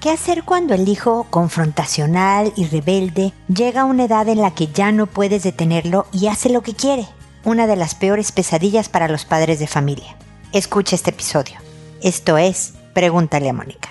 ¿Qué hacer cuando el hijo confrontacional y rebelde llega a una edad en la que ya no puedes detenerlo y hace lo que quiere? Una de las peores pesadillas para los padres de familia. Escucha este episodio. Esto es Pregúntale a Mónica.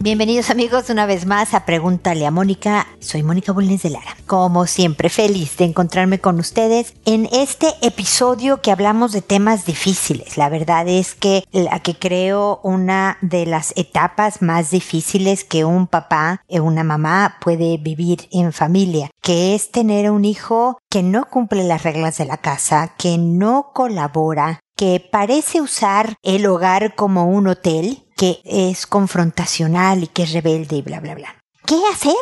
Bienvenidos amigos una vez más a Pregúntale a Mónica. Soy Mónica Bulnes de Lara. Como siempre, feliz de encontrarme con ustedes en este episodio que hablamos de temas difíciles. La verdad es que la que creo una de las etapas más difíciles que un papá o una mamá puede vivir en familia, que es tener un hijo que no cumple las reglas de la casa, que no colabora, que parece usar el hogar como un hotel, que es confrontacional y que es rebelde y bla, bla, bla. ¿Qué hacer?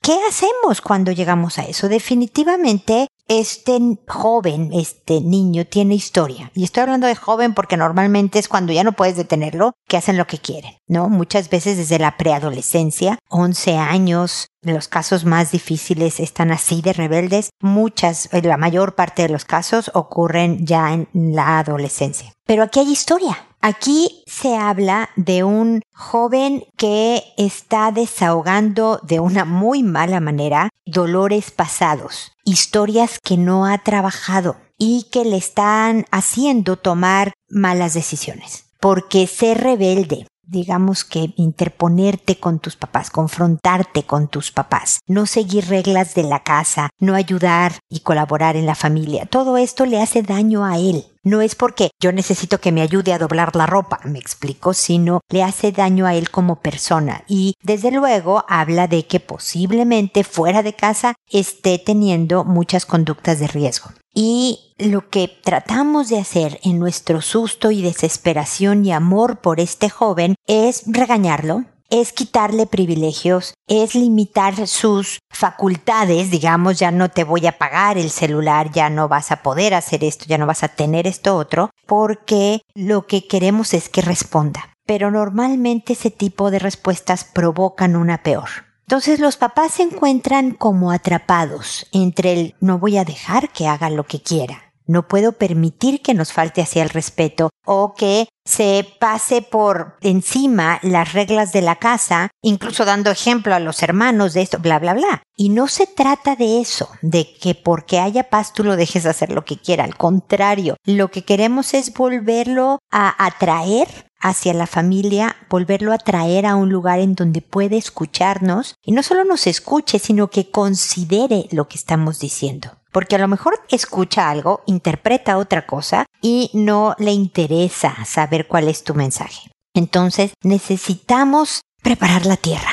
¿Qué hacemos cuando llegamos a eso? Definitivamente este joven, este niño tiene historia. Y estoy hablando de joven porque normalmente es cuando ya no puedes detenerlo, que hacen lo que quieren, ¿no? Muchas veces desde la preadolescencia, 11 años, los casos más difíciles están así de rebeldes. Muchas, la mayor parte de los casos ocurren ya en la adolescencia. Pero aquí hay historia. Aquí se habla de un joven que está desahogando de una muy mala manera dolores pasados, historias que no ha trabajado y que le están haciendo tomar malas decisiones. Porque ser rebelde, digamos que interponerte con tus papás, confrontarte con tus papás, no seguir reglas de la casa, no ayudar y colaborar en la familia, todo esto le hace daño a él. No es porque yo necesito que me ayude a doblar la ropa, me explico, sino le hace daño a él como persona. Y desde luego habla de que posiblemente fuera de casa esté teniendo muchas conductas de riesgo. Y lo que tratamos de hacer en nuestro susto y desesperación y amor por este joven es regañarlo, es quitarle privilegios, es limitar sus facultades, digamos, ya no te voy a pagar el celular, ya no vas a poder hacer esto, ya no vas a tener esto otro, porque lo que queremos es que responda. Pero normalmente ese tipo de respuestas provocan una peor. Entonces los papás se encuentran como atrapados entre el no voy a dejar que haga lo que quiera, no puedo permitir que nos falte hacia el respeto o que se pase por encima las reglas de la casa, incluso dando ejemplo a los hermanos de esto, bla, bla, bla. Y no se trata de eso, de que porque haya paz tú lo dejes hacer lo que quiera. Al contrario, lo que queremos es volverlo a atraer hacia la familia, volverlo a traer a un lugar en donde puede escucharnos y no solo nos escuche, sino que considere lo que estamos diciendo porque a lo mejor escucha algo, interpreta otra cosa y no le interesa saber cuál es tu mensaje. Entonces necesitamos preparar la tierra,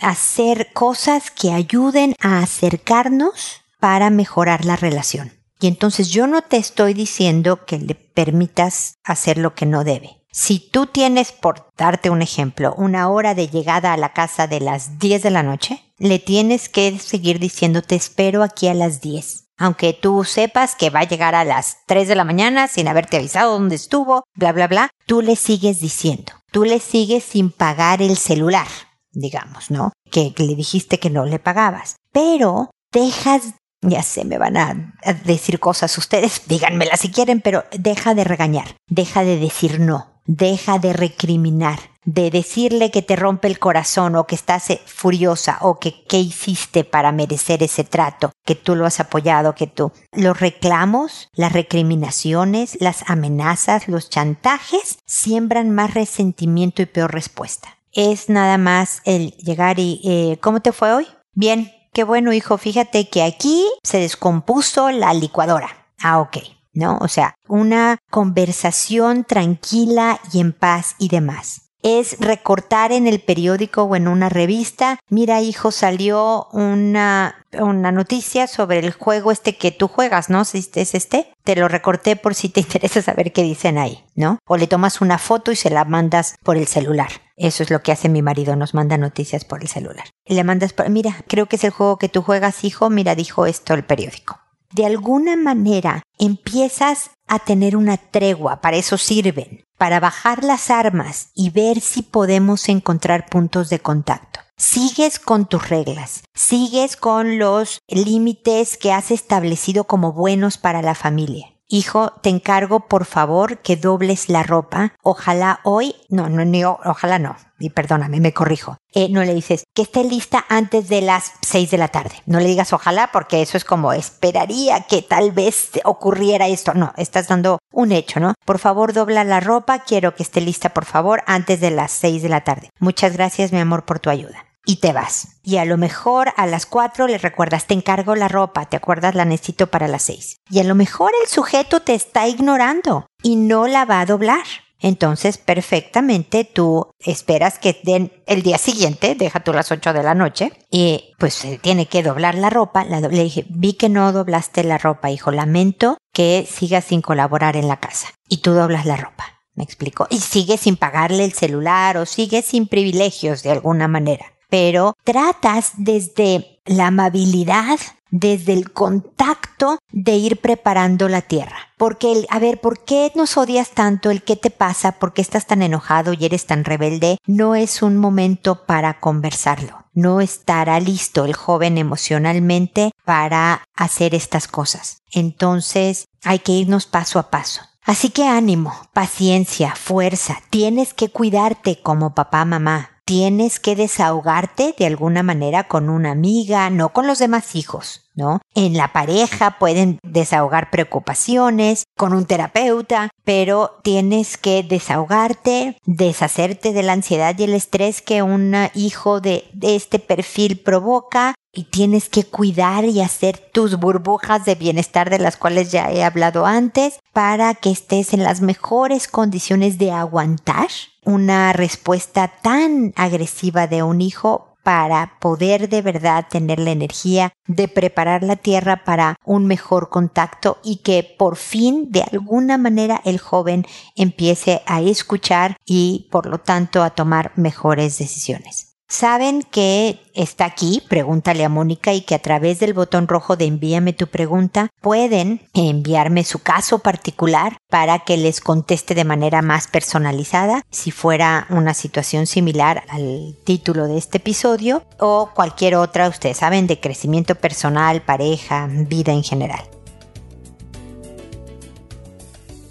hacer cosas que ayuden a acercarnos para mejorar la relación. Y entonces yo no te estoy diciendo que le permitas hacer lo que no debe. Si tú tienes, por darte un ejemplo, una hora de llegada a la casa de las 10 de la noche, le tienes que seguir diciendo te espero aquí a las 10 aunque tú sepas que va a llegar a las 3 de la mañana sin haberte avisado dónde estuvo, bla, bla, bla, tú le sigues diciendo. Tú le sigues sin pagar el celular, digamos, ¿no? Que le dijiste que no le pagabas. Pero dejas, ya sé, me van a decir cosas ustedes, díganmela si quieren, pero deja de regañar, deja de decir no, deja de recriminar de decirle que te rompe el corazón o que estás eh, furiosa o que qué hiciste para merecer ese trato, que tú lo has apoyado, que tú. Los reclamos, las recriminaciones, las amenazas, los chantajes siembran más resentimiento y peor respuesta. Es nada más el llegar y eh, ¿cómo te fue hoy? Bien, qué bueno hijo, fíjate que aquí se descompuso la licuadora. Ah, ok. ¿No? O sea, una conversación tranquila y en paz y demás es recortar en el periódico o en una revista, mira hijo, salió una, una noticia sobre el juego este que tú juegas, ¿no? Si es este, te lo recorté por si te interesa saber qué dicen ahí, ¿no? O le tomas una foto y se la mandas por el celular. Eso es lo que hace mi marido, nos manda noticias por el celular. Le mandas, mira, creo que es el juego que tú juegas, hijo, mira, dijo esto el periódico. De alguna manera empiezas a tener una tregua, para eso sirven, para bajar las armas y ver si podemos encontrar puntos de contacto. sigues con tus reglas, sigues con los límites que has establecido como buenos para la familia. Hijo, te encargo por favor que dobles la ropa. Ojalá hoy, no, no, no, ojalá no. Y perdóname, me corrijo. Eh, no le dices que esté lista antes de las 6 de la tarde. No le digas ojalá porque eso es como esperaría que tal vez ocurriera esto. No, estás dando un hecho, ¿no? Por favor, dobla la ropa. Quiero que esté lista, por favor, antes de las 6 de la tarde. Muchas gracias, mi amor, por tu ayuda y te vas. Y a lo mejor a las 4 le recuerdas, te encargo la ropa, te acuerdas, la necesito para las 6. Y a lo mejor el sujeto te está ignorando y no la va a doblar. Entonces, perfectamente tú esperas que den el día siguiente, deja tú las 8 de la noche, y pues se tiene que doblar la ropa. le dije, vi que no doblaste la ropa, hijo, lamento que sigas sin colaborar en la casa. Y tú doblas la ropa. ¿Me explico? Y sigues sin pagarle el celular o sigues sin privilegios de alguna manera pero tratas desde la amabilidad, desde el contacto de ir preparando la tierra. Porque, el, a ver, ¿por qué nos odias tanto? ¿El qué te pasa? ¿Por qué estás tan enojado y eres tan rebelde? No es un momento para conversarlo. No estará listo el joven emocionalmente para hacer estas cosas. Entonces, hay que irnos paso a paso. Así que ánimo, paciencia, fuerza. Tienes que cuidarte como papá, mamá tienes que desahogarte de alguna manera con una amiga, no con los demás hijos, ¿no? En la pareja pueden desahogar preocupaciones, con un terapeuta, pero tienes que desahogarte, deshacerte de la ansiedad y el estrés que un hijo de, de este perfil provoca y tienes que cuidar y hacer tus burbujas de bienestar de las cuales ya he hablado antes para que estés en las mejores condiciones de aguantar una respuesta tan agresiva de un hijo para poder de verdad tener la energía de preparar la tierra para un mejor contacto y que por fin de alguna manera el joven empiece a escuchar y por lo tanto a tomar mejores decisiones. Saben que está aquí, pregúntale a Mónica y que a través del botón rojo de envíame tu pregunta pueden enviarme su caso particular para que les conteste de manera más personalizada si fuera una situación similar al título de este episodio o cualquier otra, ustedes saben, de crecimiento personal, pareja, vida en general.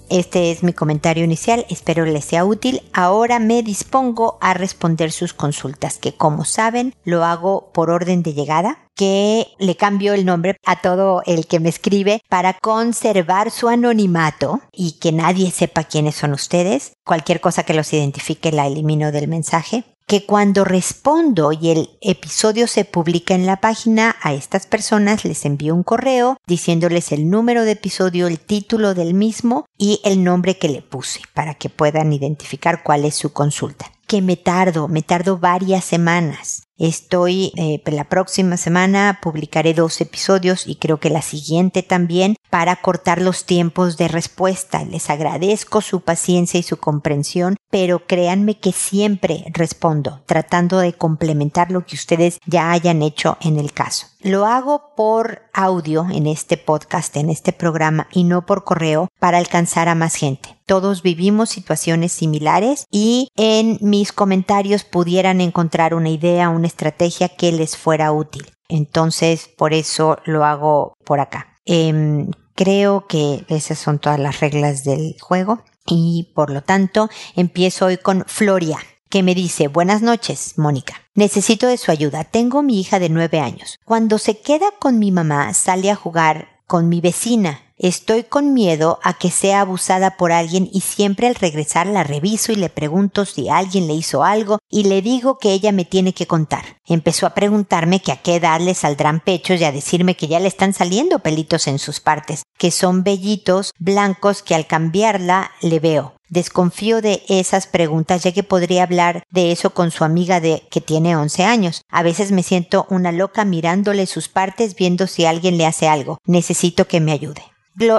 Este es mi comentario inicial, espero les sea útil. Ahora me dispongo a responder sus consultas, que como saben lo hago por orden de llegada, que le cambio el nombre a todo el que me escribe para conservar su anonimato y que nadie sepa quiénes son ustedes. Cualquier cosa que los identifique la elimino del mensaje que cuando respondo y el episodio se publica en la página, a estas personas les envío un correo diciéndoles el número de episodio, el título del mismo y el nombre que le puse para que puedan identificar cuál es su consulta. Que me tardo, me tardo varias semanas. Estoy, eh, la próxima semana publicaré dos episodios y creo que la siguiente también para cortar los tiempos de respuesta. Les agradezco su paciencia y su comprensión, pero créanme que siempre respondo, tratando de complementar lo que ustedes ya hayan hecho en el caso. Lo hago por audio en este podcast, en este programa y no por correo para alcanzar a más gente. Todos vivimos situaciones similares y en mis comentarios pudieran encontrar una idea, una estrategia que les fuera útil. Entonces, por eso lo hago por acá. Em, Creo que esas son todas las reglas del juego y por lo tanto empiezo hoy con Floria que me dice Buenas noches, Mónica. Necesito de su ayuda. Tengo mi hija de nueve años. Cuando se queda con mi mamá sale a jugar con mi vecina Estoy con miedo a que sea abusada por alguien y siempre al regresar la reviso y le pregunto si alguien le hizo algo y le digo que ella me tiene que contar. Empezó a preguntarme que a qué edad le saldrán pechos y a decirme que ya le están saliendo pelitos en sus partes, que son vellitos blancos que al cambiarla le veo. Desconfío de esas preguntas ya que podría hablar de eso con su amiga de que tiene 11 años. A veces me siento una loca mirándole sus partes viendo si alguien le hace algo. Necesito que me ayude.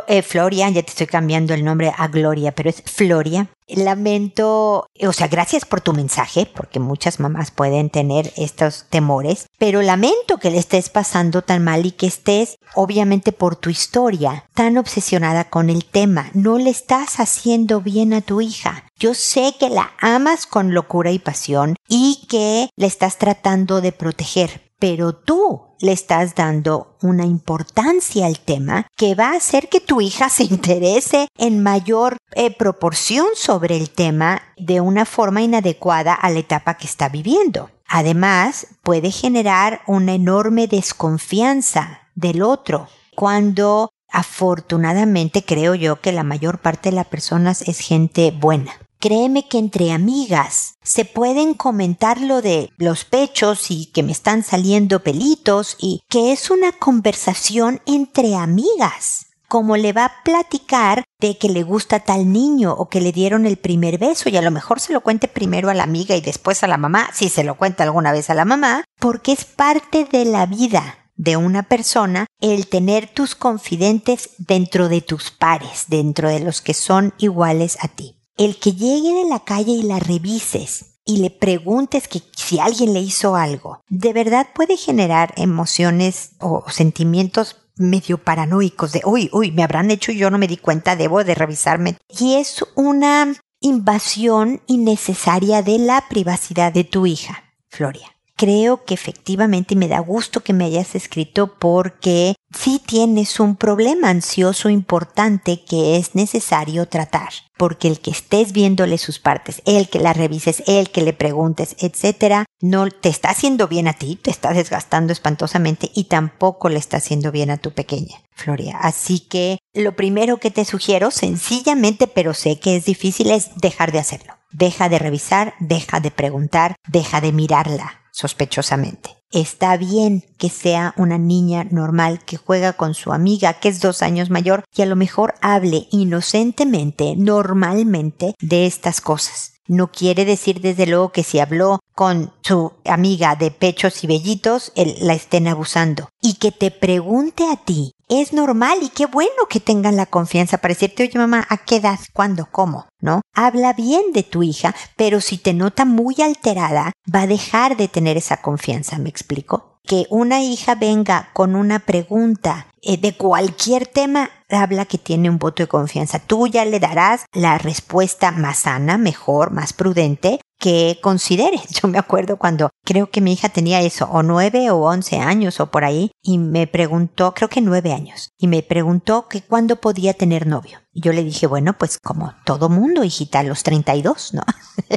Eh, Floria, ya te estoy cambiando el nombre a Gloria, pero es Floria. Lamento, o sea, gracias por tu mensaje, porque muchas mamás pueden tener estos temores, pero lamento que le estés pasando tan mal y que estés, obviamente por tu historia, tan obsesionada con el tema. No le estás haciendo bien a tu hija. Yo sé que la amas con locura y pasión y que le estás tratando de proteger, pero tú le estás dando una importancia al tema que va a hacer que tu hija se interese en mayor eh, proporción sobre el tema de una forma inadecuada a la etapa que está viviendo. Además, puede generar una enorme desconfianza del otro cuando afortunadamente creo yo que la mayor parte de las personas es gente buena. Créeme que entre amigas se pueden comentar lo de los pechos y que me están saliendo pelitos y que es una conversación entre amigas como le va a platicar de que le gusta tal niño o que le dieron el primer beso y a lo mejor se lo cuente primero a la amiga y después a la mamá, si se lo cuenta alguna vez a la mamá, porque es parte de la vida de una persona el tener tus confidentes dentro de tus pares, dentro de los que son iguales a ti el que llegue de la calle y la revises y le preguntes que si alguien le hizo algo, de verdad puede generar emociones o sentimientos medio paranoicos de, uy, uy, me habrán hecho y yo no me di cuenta, debo de revisarme. Y es una invasión innecesaria de la privacidad de tu hija, Floria creo que efectivamente me da gusto que me hayas escrito porque sí tienes un problema ansioso importante que es necesario tratar. Porque el que estés viéndole sus partes, el que la revises, el que le preguntes, etcétera, no te está haciendo bien a ti, te está desgastando espantosamente y tampoco le está haciendo bien a tu pequeña, Floria. Así que lo primero que te sugiero, sencillamente, pero sé que es difícil, es dejar de hacerlo. Deja de revisar, deja de preguntar, deja de mirarla sospechosamente. Está bien que sea una niña normal que juega con su amiga que es dos años mayor y a lo mejor hable inocentemente, normalmente de estas cosas. No quiere decir desde luego que si habló con su amiga de pechos y vellitos, él la estén abusando. Y que te pregunte a ti es normal y qué bueno que tengan la confianza para decirte, oye mamá, ¿a qué edad? ¿Cuándo? ¿Cómo? ¿No? Habla bien de tu hija, pero si te nota muy alterada, va a dejar de tener esa confianza, ¿me explico? Que una hija venga con una pregunta eh, de cualquier tema, habla que tiene un voto de confianza. Tú ya le darás la respuesta más sana, mejor, más prudente, que considere. Yo me acuerdo cuando creo que mi hija tenía eso, o nueve o once años o por ahí, y me preguntó, creo que nueve años, y me preguntó que cuándo podía tener novio. Y yo le dije, bueno, pues como todo mundo, hijita, a los 32, ¿no?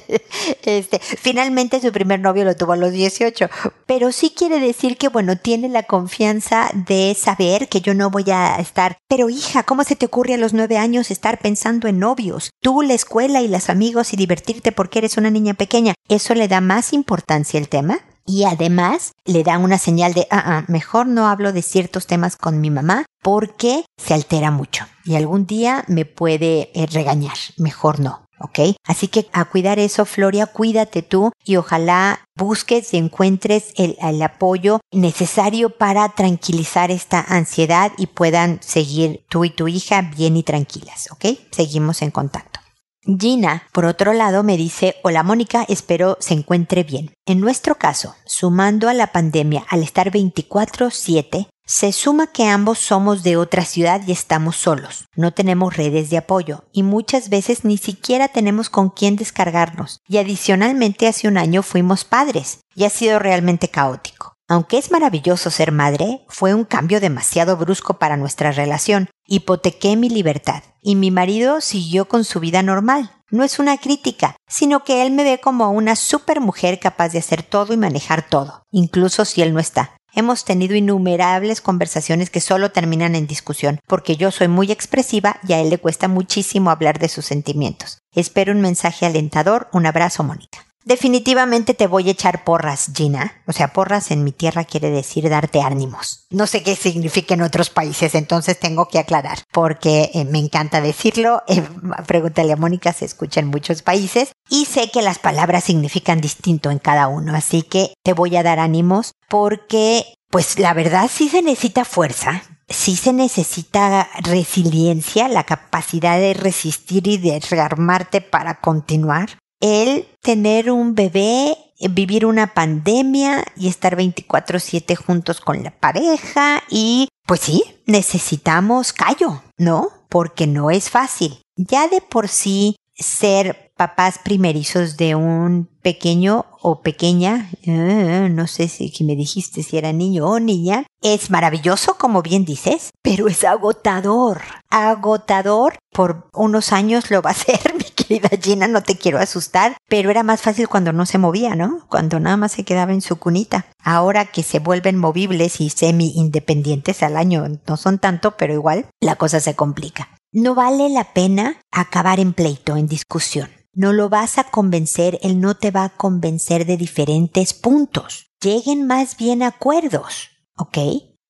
este, finalmente su primer novio lo tuvo a los 18, pero sí quiere decir que, bueno, tiene la confianza de saber que yo no voy a estar, pero hija, ¿cómo se te ocurre a los nueve años estar pensando en novios? Tú, la escuela y los amigos y divertirte porque eres una niña pequeña. ¿Eso le da más importancia al tema? y además le da una señal de, ah, ah, mejor no hablo de ciertos temas con mi mamá porque se altera mucho y algún día me puede eh, regañar, mejor no. ¿ok? Así que a cuidar eso, Floria, cuídate tú y ojalá busques y encuentres el, el, apoyo necesario para tranquilizar esta ansiedad y puedan seguir tú y tu hija bien y tranquilas, ¿ok? Seguimos en contacto. Gina, por otro lado, me dice, hola Mónica, espero se encuentre bien. En nuestro caso, sumando a la pandemia al estar 24/7, se suma que ambos somos de otra ciudad y estamos solos, no tenemos redes de apoyo y muchas veces ni siquiera tenemos con quién descargarnos. Y adicionalmente hace un año fuimos padres y ha sido realmente caótico. Aunque es maravilloso ser madre, fue un cambio demasiado brusco para nuestra relación. Hipotequé mi libertad y mi marido siguió con su vida normal. No es una crítica, sino que él me ve como una super mujer capaz de hacer todo y manejar todo, incluso si él no está. Hemos tenido innumerables conversaciones que solo terminan en discusión, porque yo soy muy expresiva y a él le cuesta muchísimo hablar de sus sentimientos. Espero un mensaje alentador. Un abrazo, Mónica. Definitivamente te voy a echar porras, Gina. O sea, porras en mi tierra quiere decir darte ánimos. No sé qué significa en otros países, entonces tengo que aclarar, porque eh, me encanta decirlo. Eh, pregúntale a Mónica, se escucha en muchos países y sé que las palabras significan distinto en cada uno, así que te voy a dar ánimos porque, pues la verdad sí se necesita fuerza sí se necesita resiliencia, la capacidad de resistir y de rearmarte para continuar. El tener un bebé, vivir una pandemia y estar 24/7 juntos con la pareja y pues sí, necesitamos callo, ¿no? Porque no es fácil. Ya de por sí ser papás primerizos de un pequeño o pequeña, eh, no sé si me dijiste si era niño o niña, es maravilloso, como bien dices, pero es agotador. Agotador. Por unos años lo va a ser, mi querida Gina, no te quiero asustar, pero era más fácil cuando no se movía, ¿no? Cuando nada más se quedaba en su cunita. Ahora que se vuelven movibles y semi independientes al año, no son tanto, pero igual la cosa se complica. No vale la pena acabar en pleito, en discusión. No lo vas a convencer, él no te va a convencer de diferentes puntos. Lleguen más bien acuerdos, ¿ok?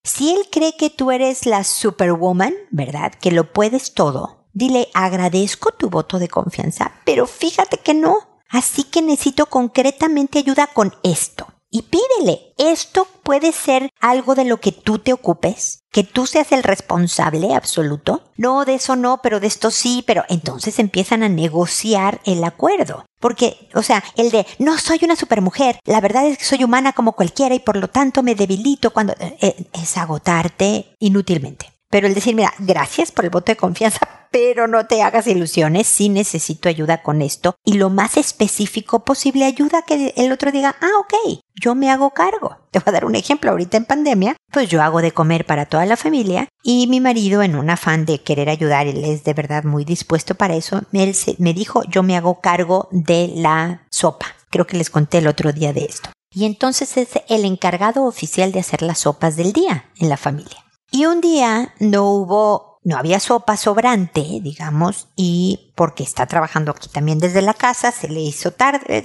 Si él cree que tú eres la superwoman, ¿verdad? Que lo puedes todo, dile agradezco tu voto de confianza, pero fíjate que no. Así que necesito concretamente ayuda con esto y pídele. Esto puede ser algo de lo que tú te ocupes, que tú seas el responsable absoluto. No, de eso no, pero de esto sí, pero entonces empiezan a negociar el acuerdo. Porque, o sea, el de, no soy una supermujer, la verdad es que soy humana como cualquiera y por lo tanto me debilito cuando... Eh, eh, es agotarte inútilmente. Pero el decir, mira, gracias por el voto de confianza, pero no te hagas ilusiones, sí necesito ayuda con esto. Y lo más específico posible, ayuda que el otro diga, ah, ok, yo me hago cargo. Te voy a dar un ejemplo, ahorita en pandemia, pues yo hago de comer para toda la familia y mi marido en un afán de querer ayudar, él es de verdad muy dispuesto para eso, él me dijo, yo me hago cargo de la sopa. Creo que les conté el otro día de esto. Y entonces es el encargado oficial de hacer las sopas del día en la familia. Y un día no hubo, no había sopa sobrante, digamos, y porque está trabajando aquí también desde la casa, se le hizo tarde,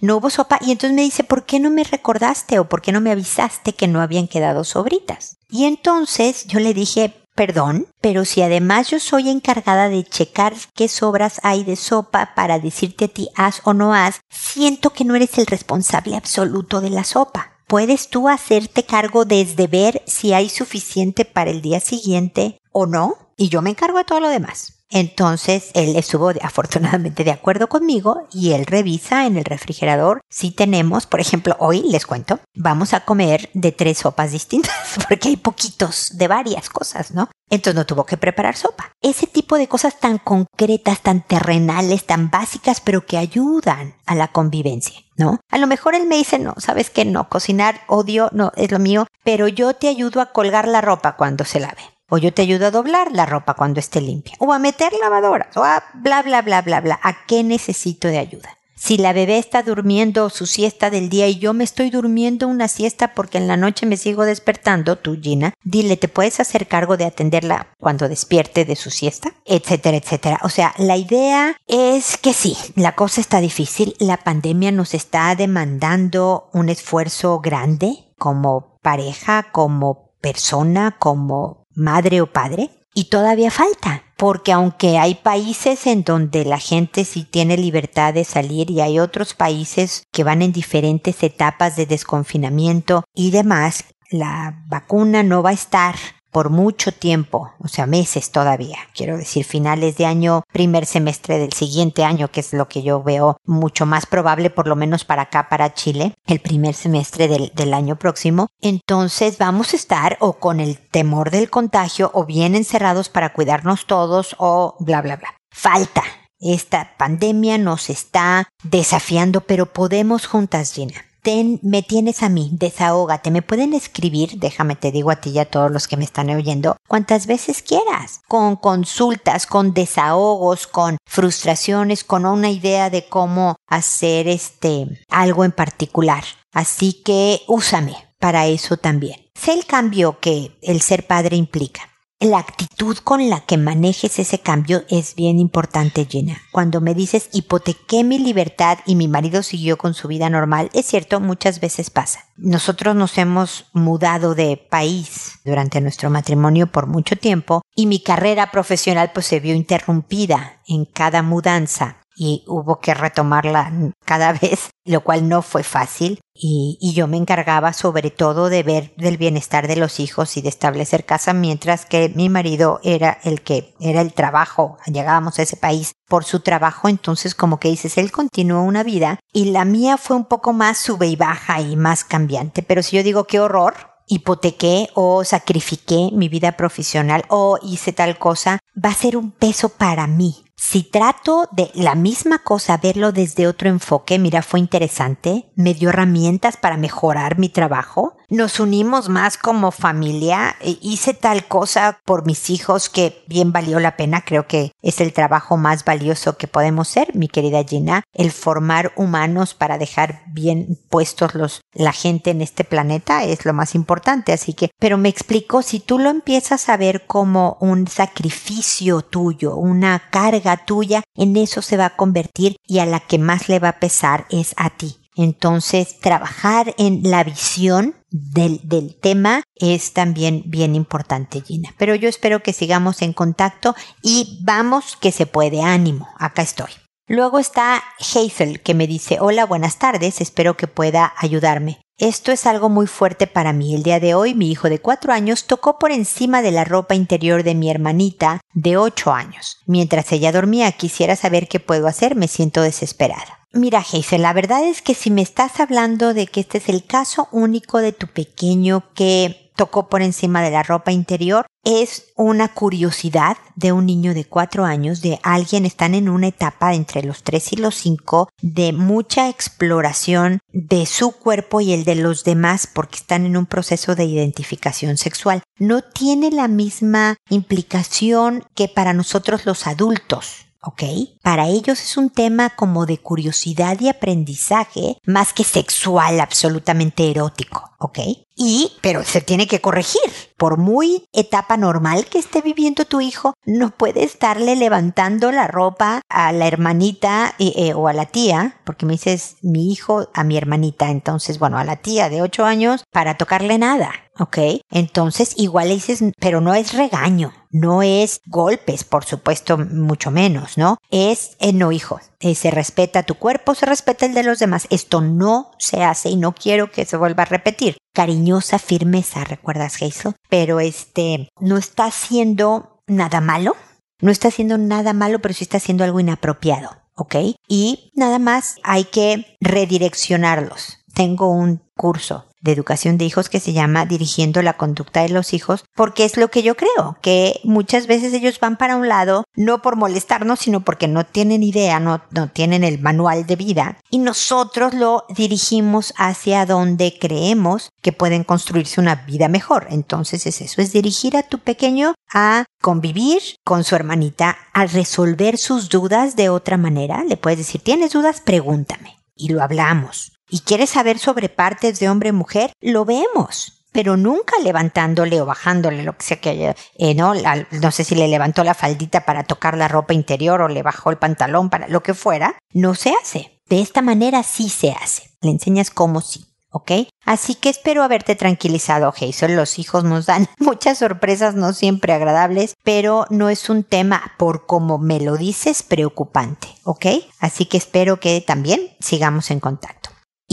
no hubo sopa, y entonces me dice, ¿por qué no me recordaste o por qué no me avisaste que no habían quedado sobritas? Y entonces yo le dije, perdón, pero si además yo soy encargada de checar qué sobras hay de sopa para decirte a ti haz o no haz, siento que no eres el responsable absoluto de la sopa puedes tú hacerte cargo desde ver si hay suficiente para el día siguiente o no, y yo me encargo de todo lo demás. Entonces él estuvo afortunadamente de acuerdo conmigo y él revisa en el refrigerador si tenemos, por ejemplo, hoy les cuento, vamos a comer de tres sopas distintas porque hay poquitos de varias cosas, ¿no? Entonces no tuvo que preparar sopa. Ese tipo de cosas tan concretas, tan terrenales, tan básicas, pero que ayudan a la convivencia, ¿no? A lo mejor él me dice, no, sabes que no, cocinar odio, no, es lo mío, pero yo te ayudo a colgar la ropa cuando se lave. O yo te ayudo a doblar la ropa cuando esté limpia. O a meter lavadoras. O a bla, bla, bla, bla, bla. ¿A qué necesito de ayuda? Si la bebé está durmiendo su siesta del día y yo me estoy durmiendo una siesta porque en la noche me sigo despertando, tú Gina, dile, ¿te puedes hacer cargo de atenderla cuando despierte de su siesta? Etcétera, etcétera. O sea, la idea es que sí, la cosa está difícil, la pandemia nos está demandando un esfuerzo grande como pareja, como persona, como madre o padre. Y todavía falta, porque aunque hay países en donde la gente sí tiene libertad de salir y hay otros países que van en diferentes etapas de desconfinamiento y demás, la vacuna no va a estar por mucho tiempo, o sea, meses todavía, quiero decir finales de año, primer semestre del siguiente año, que es lo que yo veo mucho más probable, por lo menos para acá, para Chile, el primer semestre del, del año próximo. Entonces vamos a estar o con el temor del contagio o bien encerrados para cuidarnos todos o bla, bla, bla. Falta. Esta pandemia nos está desafiando, pero podemos juntas, Gina ten, me tienes a mí, desahógate, me pueden escribir, déjame te digo a ti y a todos los que me están oyendo, cuantas veces quieras, con consultas, con desahogos, con frustraciones, con una idea de cómo hacer este algo en particular. Así que úsame para eso también. Sé el cambio que el ser padre implica la actitud con la que manejes ese cambio es bien importante, Gina. Cuando me dices hipotequé mi libertad y mi marido siguió con su vida normal, es cierto, muchas veces pasa. Nosotros nos hemos mudado de país durante nuestro matrimonio por mucho tiempo y mi carrera profesional pues se vio interrumpida en cada mudanza y hubo que retomarla cada vez, lo cual no fue fácil. Y, yo me encargaba sobre todo de ver del bienestar de los hijos y de establecer casa, mientras que mi marido era el que era el trabajo. Llegábamos a ese país por su trabajo, entonces como que dices, él continuó una vida y la mía fue un poco más sube y baja y más cambiante. Pero si yo digo qué horror, hipotequé o sacrifiqué mi vida profesional o hice tal cosa, va a ser un peso para mí. Si trato de la misma cosa, verlo desde otro enfoque, mira, fue interesante, me dio herramientas para mejorar mi trabajo, nos unimos más como familia, e hice tal cosa por mis hijos que bien valió la pena, creo que es el trabajo más valioso que podemos ser, mi querida Gina, el formar humanos para dejar bien puestos los, la gente en este planeta es lo más importante, así que, pero me explico, si tú lo empiezas a ver como un sacrificio tuyo, una carga tuya, en eso se va a convertir y a la que más le va a pesar es a ti. Entonces, trabajar en la visión del, tema es también bien importante, Gina. Pero yo espero que sigamos en contacto y vamos que se puede. Ánimo, acá estoy. Luego está Hazel que me dice, hola, buenas tardes, espero que pueda ayudarme. Esto es algo muy fuerte para mí. El día de hoy mi hijo de cuatro años tocó por encima de la ropa interior de mi hermanita de ocho años. Mientras ella dormía quisiera saber qué puedo hacer, me siento desesperada. Mira, Hazel, la verdad es que si me estás hablando de que este es el caso único de tu pequeño que tocó por encima de la ropa interior es una curiosidad de un niño de cuatro años, de alguien, están en una etapa entre los tres y los cinco de mucha exploración de su cuerpo y el de los demás porque están en un proceso de identificación sexual. No tiene la misma implicación que para nosotros los adultos. ¿Ok? Para ellos es un tema como de curiosidad y aprendizaje más que sexual absolutamente erótico, ¿ok? Y, pero se tiene que corregir. Por muy etapa normal que esté viviendo tu hijo, no puede estarle levantando la ropa a la hermanita eh, o a la tía, porque me dices mi hijo a mi hermanita, entonces, bueno, a la tía de 8 años para tocarle nada. ¿ok? Entonces igual le dices, pero no es regaño, no es golpes, por supuesto, mucho menos, ¿no? Es, eh, no, hijo, eh, se respeta tu cuerpo, se respeta el de los demás. Esto no se hace y no quiero que se vuelva a repetir. Cariñosa firmeza, ¿recuerdas, Hazel? Pero este, no está haciendo nada malo, no está haciendo nada malo, pero sí está haciendo algo inapropiado. ¿ok? Y nada más hay que redireccionarlos. Tengo un curso de educación de hijos que se llama Dirigiendo la conducta de los hijos, porque es lo que yo creo, que muchas veces ellos van para un lado, no por molestarnos, sino porque no tienen idea, no, no tienen el manual de vida, y nosotros lo dirigimos hacia donde creemos que pueden construirse una vida mejor. Entonces es eso, es dirigir a tu pequeño a convivir con su hermanita, a resolver sus dudas de otra manera. Le puedes decir, ¿tienes dudas? Pregúntame. Y lo hablamos y quiere saber sobre partes de hombre-mujer, lo vemos pero nunca levantándole o bajándole lo que sea que haya, eh, ¿no? no sé si le levantó la faldita para tocar la ropa interior o le bajó el pantalón para lo que fuera, no se hace. De esta manera sí se hace. Le enseñas cómo sí. ¿ok? Así que espero haberte tranquilizado, Hazel. Los hijos nos dan muchas sorpresas, no siempre agradables, pero no es un tema, por como me lo dices, preocupante, ¿ok? Así que espero que también sigamos en contacto.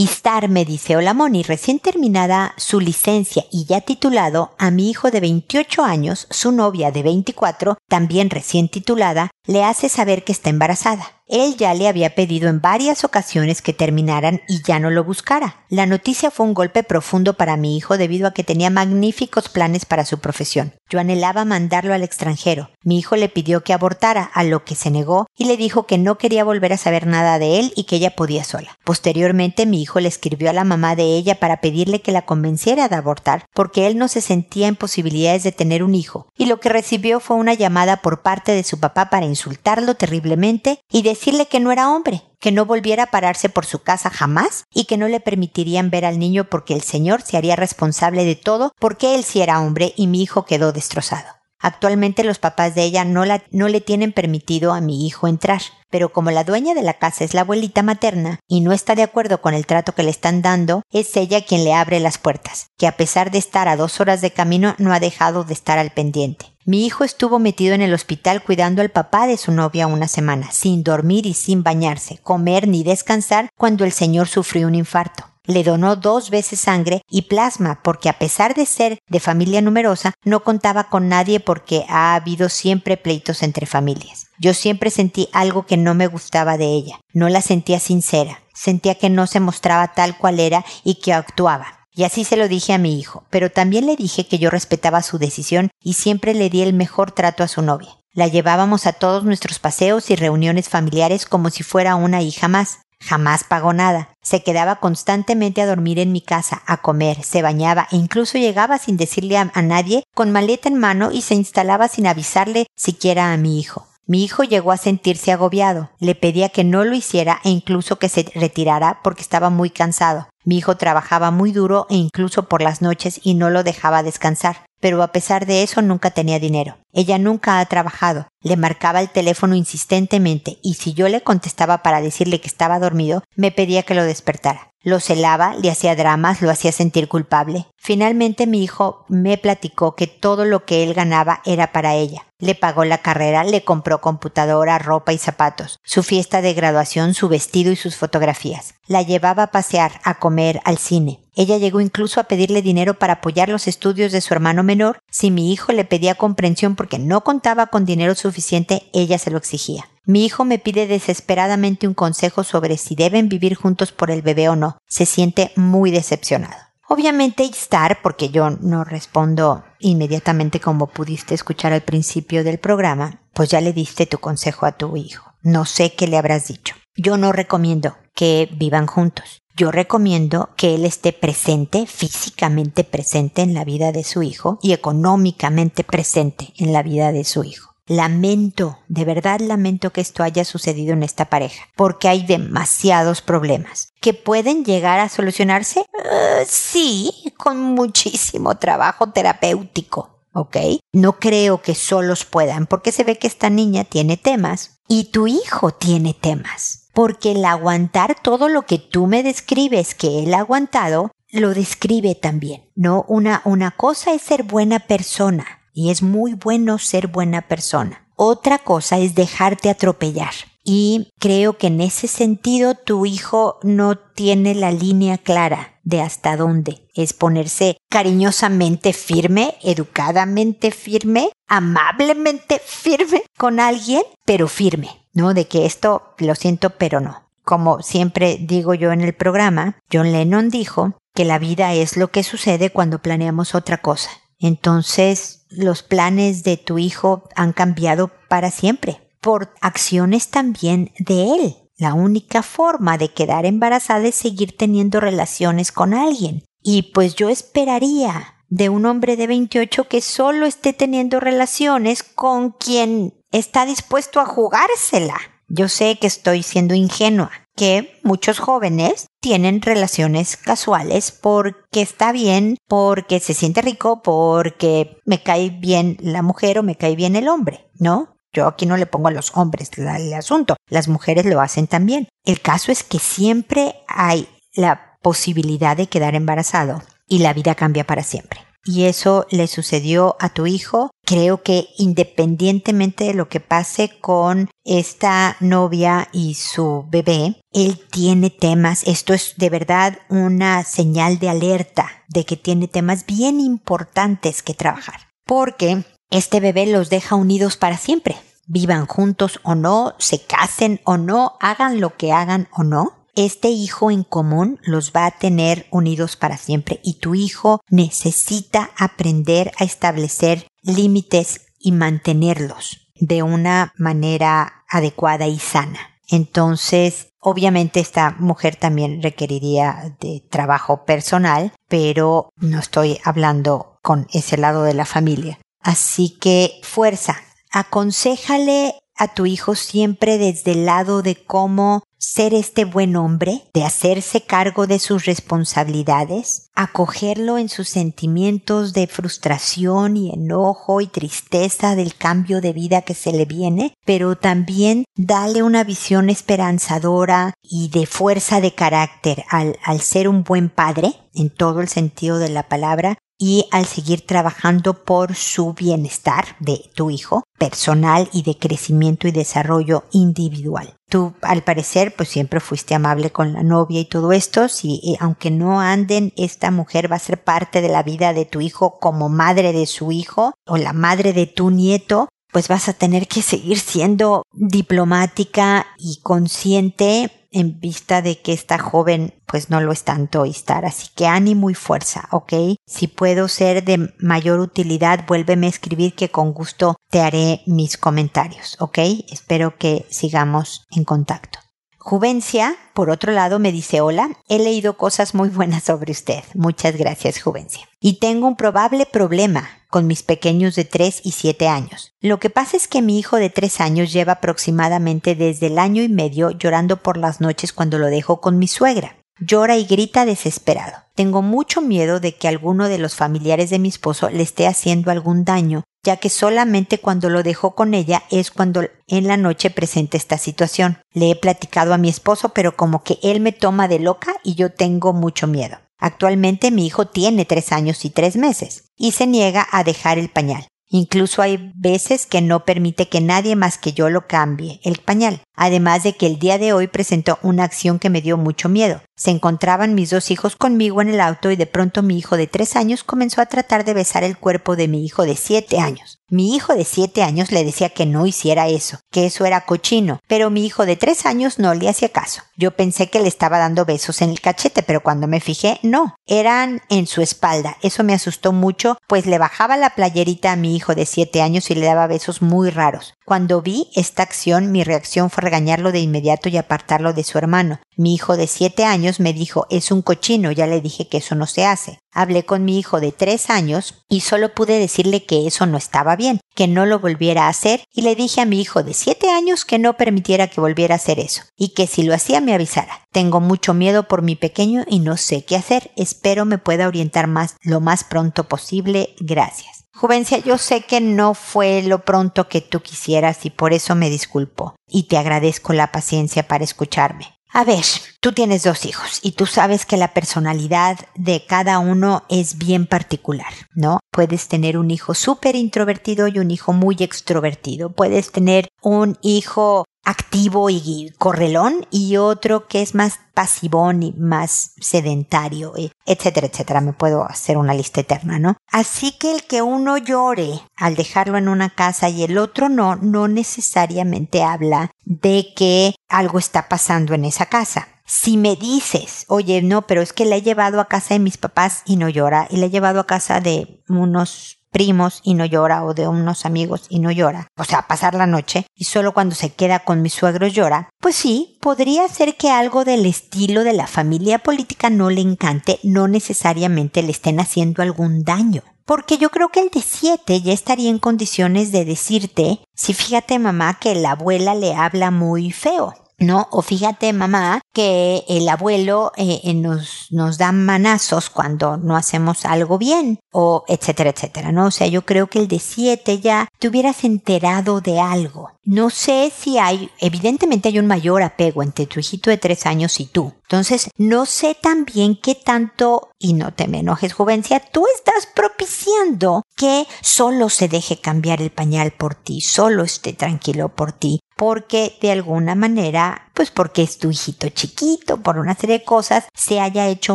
Istar me dice, hola Moni, recién terminada su licencia y ya titulado, a mi hijo de 28 años, su novia de 24, también recién titulada, le hace saber que está embarazada. Él ya le había pedido en varias ocasiones que terminaran y ya no lo buscara. La noticia fue un golpe profundo para mi hijo debido a que tenía magníficos planes para su profesión. Yo anhelaba mandarlo al extranjero. Mi hijo le pidió que abortara, a lo que se negó y le dijo que no quería volver a saber nada de él y que ella podía sola. Posteriormente mi hijo le escribió a la mamá de ella para pedirle que la convenciera de abortar porque él no se sentía en posibilidades de tener un hijo y lo que recibió fue una llamada por parte de su papá para insultarlo terriblemente y decirle que no era hombre, que no volviera a pararse por su casa jamás y que no le permitirían ver al niño porque el señor se haría responsable de todo porque él sí era hombre y mi hijo quedó destrozado. Actualmente los papás de ella no, la, no le tienen permitido a mi hijo entrar, pero como la dueña de la casa es la abuelita materna y no está de acuerdo con el trato que le están dando, es ella quien le abre las puertas, que a pesar de estar a dos horas de camino no ha dejado de estar al pendiente. Mi hijo estuvo metido en el hospital cuidando al papá de su novia una semana, sin dormir y sin bañarse, comer ni descansar cuando el señor sufrió un infarto le donó dos veces sangre y plasma porque a pesar de ser de familia numerosa, no contaba con nadie porque ha habido siempre pleitos entre familias. Yo siempre sentí algo que no me gustaba de ella. No la sentía sincera. Sentía que no se mostraba tal cual era y que actuaba. Y así se lo dije a mi hijo, pero también le dije que yo respetaba su decisión y siempre le di el mejor trato a su novia. La llevábamos a todos nuestros paseos y reuniones familiares como si fuera una hija más. Jamás pagó nada. Se quedaba constantemente a dormir en mi casa, a comer, se bañaba e incluso llegaba sin decirle a, nadie, con maleta en mano y se instalaba sin avisarle siquiera a mi hijo. Mi hijo llegó a sentirse agobiado. Le pedía que no lo hiciera e incluso que se retirara porque estaba muy cansado. Mi hijo trabajaba muy duro e incluso por las noches y no lo dejaba descansar pero a pesar de eso nunca tenía dinero. Ella nunca ha trabajado. Le marcaba el teléfono insistentemente y si yo le contestaba para decirle que estaba dormido, me pedía que lo despertara. Lo celaba, le hacía dramas, lo hacía sentir culpable. Finalmente mi hijo me platicó que todo lo que él ganaba era para ella. Le pagó la carrera, le compró computadora, ropa y zapatos, su fiesta de graduación, su vestido y sus fotografías. La llevaba a pasear, a comer, al cine. Ella llegó incluso a pedirle dinero para apoyar los estudios de su hermano menor. Si mi hijo le pedía comprensión porque no contaba con dinero suficiente, ella se lo exigía. Mi hijo me pide desesperadamente un consejo sobre si deben vivir juntos por el bebé o no. Se siente muy decepcionado. Obviamente estar, porque yo no respondo inmediatamente como pudiste escuchar al principio del programa, pues ya le diste tu consejo a tu hijo. No sé qué le habrás dicho. Yo no recomiendo que vivan juntos yo recomiendo que él esté presente, físicamente presente en la vida de su hijo y económicamente presente en la vida de su hijo. Lamento, de verdad lamento que esto haya sucedido en esta pareja, porque hay demasiados problemas. ¿Que pueden llegar a solucionarse? Uh, sí, con muchísimo trabajo terapéutico. ¿ok? No creo que solos puedan, porque se ve que esta niña tiene temas y tu hijo tiene temas porque el aguantar todo lo que tú me describes que él ha aguantado, lo describe también, ¿no? Una, una cosa es ser buena persona, y es muy bueno ser buena persona. Otra cosa es dejarte atropellar. Y creo que en ese sentido tu hijo no tiene la línea clara de hasta dónde es ponerse cariñosamente firme, educadamente firme, amablemente firme con alguien, pero firme. ¿no? De que esto lo siento, pero no. Como siempre digo yo en el programa, John Lennon dijo que la vida es lo que sucede cuando planeamos otra cosa. Entonces, los planes de tu hijo han cambiado para siempre, por acciones también de él. La única forma de quedar embarazada es seguir teniendo relaciones con alguien. Y pues yo esperaría de un hombre de 28 que solo esté teniendo relaciones con quien está dispuesto a jugársela. Yo sé que estoy siendo ingenua, que muchos jóvenes tienen relaciones casuales porque está bien, porque se siente rico, porque me cae bien la mujer o me cae bien el hombre, ¿no? Yo aquí no le pongo a los hombres el asunto, las mujeres lo hacen también. El caso es que siempre hay la posibilidad de quedar embarazado y la vida cambia para siempre y eso le sucedió a tu hijo. Creo que independientemente de lo que pase con esta novia y su bebé, él tiene temas. Esto es de verdad una señal de alerta de que tiene temas bien importantes que trabajar. Porque este bebé los deja unidos para siempre. Vivan juntos o no, se casen o no, hagan lo que hagan o no este hijo en común los va a tener unidos para siempre y tu hijo necesita aprender a establecer límites y mantenerlos de una manera adecuada y sana. Entonces, obviamente esta mujer también requeriría de trabajo personal, pero no estoy hablando con ese lado de la familia. Así que fuerza, aconsejale a tu hijo siempre desde el lado de cómo ser este buen hombre, de hacerse cargo de sus responsabilidades, acogerlo en sus sentimientos de frustración y enojo y tristeza del cambio de vida que se le viene, pero también darle una visión esperanzadora y de fuerza de carácter al, al ser un buen padre, en todo el sentido de la palabra, y al seguir trabajando por su bienestar de tu hijo personal y de crecimiento y desarrollo individual. Tú, al parecer, pues siempre fuiste amable con la novia y todo esto. Si, aunque no anden, esta mujer va a ser parte de la vida de tu hijo como madre de su hijo o la madre de tu nieto, pues vas a tener que seguir siendo diplomática y consciente en vista de que esta joven pues no lo es tanto estar. Así que ánimo y fuerza, ¿ok? Si puedo ser de mayor utilidad, vuélveme a escribir que con gusto te haré mis comentarios, ¿ok? Espero que sigamos en contacto. Juvencia, por otro lado, me dice hola, he leído cosas muy buenas sobre usted. Muchas gracias, Juvencia. Y tengo un probable problema con mis pequeños de 3 y 7 años. Lo que pasa es que mi hijo de 3 años lleva aproximadamente desde el año y medio llorando por las noches cuando lo dejo con mi suegra. Llora y grita desesperado. Tengo mucho miedo de que alguno de los familiares de mi esposo le esté haciendo algún daño, ya que solamente cuando lo dejo con ella es cuando en la noche presenta esta situación. Le he platicado a mi esposo, pero como que él me toma de loca y yo tengo mucho miedo. Actualmente mi hijo tiene tres años y tres meses y se niega a dejar el pañal. Incluso hay veces que no permite que nadie más que yo lo cambie el pañal. Además de que el día de hoy presentó una acción que me dio mucho miedo. Se encontraban mis dos hijos conmigo en el auto y de pronto mi hijo de tres años comenzó a tratar de besar el cuerpo de mi hijo de siete años. Mi hijo de siete años le decía que no hiciera eso, que eso era cochino, pero mi hijo de tres años no le hacía caso. Yo pensé que le estaba dando besos en el cachete, pero cuando me fijé, no, eran en su espalda. Eso me asustó mucho, pues le bajaba la playerita a mi hijo de siete años y le daba besos muy raros. Cuando vi esta acción, mi reacción fue regañarlo de inmediato y apartarlo de su hermano. Mi hijo de siete años me dijo es un cochino, ya le dije que eso no se hace. Hablé con mi hijo de tres años y solo pude decirle que eso no estaba bien, que no lo volviera a hacer y le dije a mi hijo de siete años que no permitiera que volviera a hacer eso y que si lo hacía me avisara. Tengo mucho miedo por mi pequeño y no sé qué hacer. Espero me pueda orientar más lo más pronto posible. Gracias. Juvencia, yo sé que no fue lo pronto que tú quisieras y por eso me disculpo y te agradezco la paciencia para escucharme. A ver, tú tienes dos hijos y tú sabes que la personalidad de cada uno es bien particular, ¿no? Puedes tener un hijo súper introvertido y un hijo muy extrovertido. Puedes tener un hijo activo y correlón y otro que es más pasivón y más sedentario, etcétera, etcétera. Me puedo hacer una lista eterna, ¿no? Así que el que uno llore al dejarlo en una casa y el otro no, no necesariamente habla de que algo está pasando en esa casa. Si me dices, oye, no, pero es que la he llevado a casa de mis papás y no llora, y la he llevado a casa de unos primos y no llora o de unos amigos y no llora, o sea, pasar la noche y solo cuando se queda con mis suegros llora, pues sí, podría ser que algo del estilo de la familia política no le encante, no necesariamente le estén haciendo algún daño. Porque yo creo que el de siete ya estaría en condiciones de decirte, si fíjate mamá que la abuela le habla muy feo, ¿no? O fíjate, mamá, que el abuelo eh, eh, nos, nos da manazos cuando no hacemos algo bien, o etcétera, etcétera, ¿no? O sea, yo creo que el de siete ya te hubieras enterado de algo. No sé si hay, evidentemente hay un mayor apego entre tu hijito de tres años y tú. Entonces, no sé también qué tanto, y no te me enojes, jovencia, tú estás propiciando que solo se deje cambiar el pañal por ti, solo esté tranquilo por ti, porque de alguna manera, pues porque es tu hijito chiquito, por una serie de cosas, se haya hecho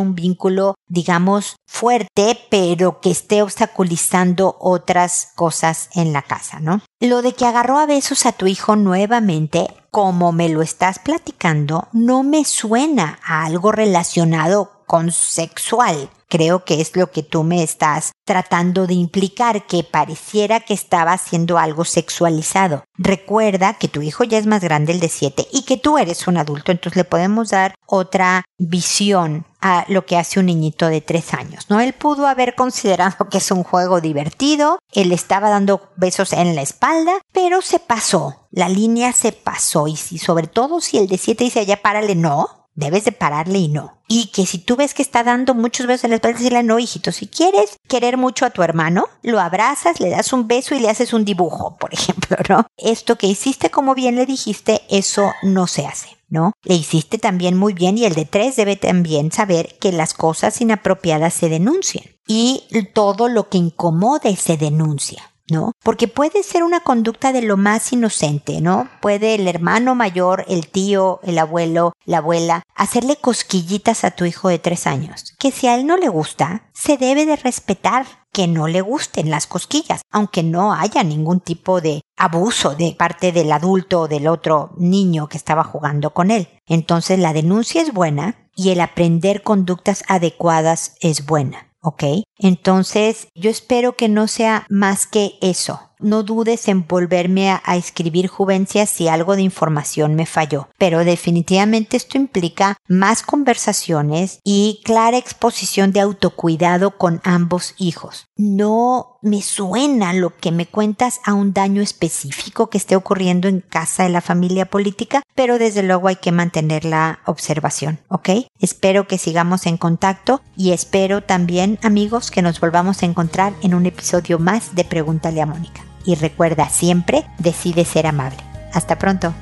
un vínculo, digamos, fuerte, pero que esté obstaculizando otras cosas en la casa, ¿no? Lo de que agarró a besos a tu hijo nuevamente, como me lo estás platicando, no me suena a algo relacionado con sexual creo que es lo que tú me estás tratando de implicar, que pareciera que estaba haciendo algo sexualizado. Recuerda que tu hijo ya es más grande el de 7 y que tú eres un adulto, entonces le podemos dar otra visión a lo que hace un niñito de 3 años, ¿no? Él pudo haber considerado que es un juego divertido, él estaba dando besos en la espalda, pero se pasó, la línea se pasó y si sobre todo si el de 7 dice ya párale, no, debes de pararle y no. Y que si tú ves que está dando muchos besos en la espalda, decirle no, hijito, si quieres querer mucho a tu hermano, lo abrazas, le das un beso y le haces un dibujo, por ejemplo, ¿no? Esto que hiciste como bien le dijiste, eso no se hace. ¿no? Le hiciste también muy bien y el de tres debe también saber que las cosas inapropiadas se denuncian. y todo lo que incomode se denuncia. ¿No? Porque puede ser una conducta de lo más inocente, ¿no? Puede el hermano mayor, el tío, el abuelo, la abuela, hacerle cosquillitas a tu hijo de tres años, que si a él no le gusta, se debe de respetar que no le gusten las cosquillas, aunque no haya ningún tipo de abuso de parte del adulto o del otro niño que estaba jugando con él. Entonces la denuncia es buena y el aprender conductas adecuadas es buena. ¿Ok? Entonces, yo espero que no sea más que eso. No dudes en volverme a, escribir Juvencia si algo de información me falló, pero definitivamente esto implica más conversaciones y clara exposición de autocuidado con ambos hijos. No me suena lo que me cuentas a un daño específico que esté ocurriendo en casa de la familia política, pero desde luego hay que mantener la observación, ¿ok? Espero que sigamos en contacto y espero también, amigos, que nos volvamos a encontrar en un episodio más de Pregúntale a Mónica y recuerda siempre, decide ser amable. Hasta pronto.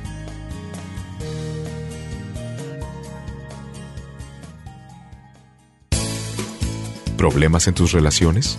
¿Problemas en tus relaciones?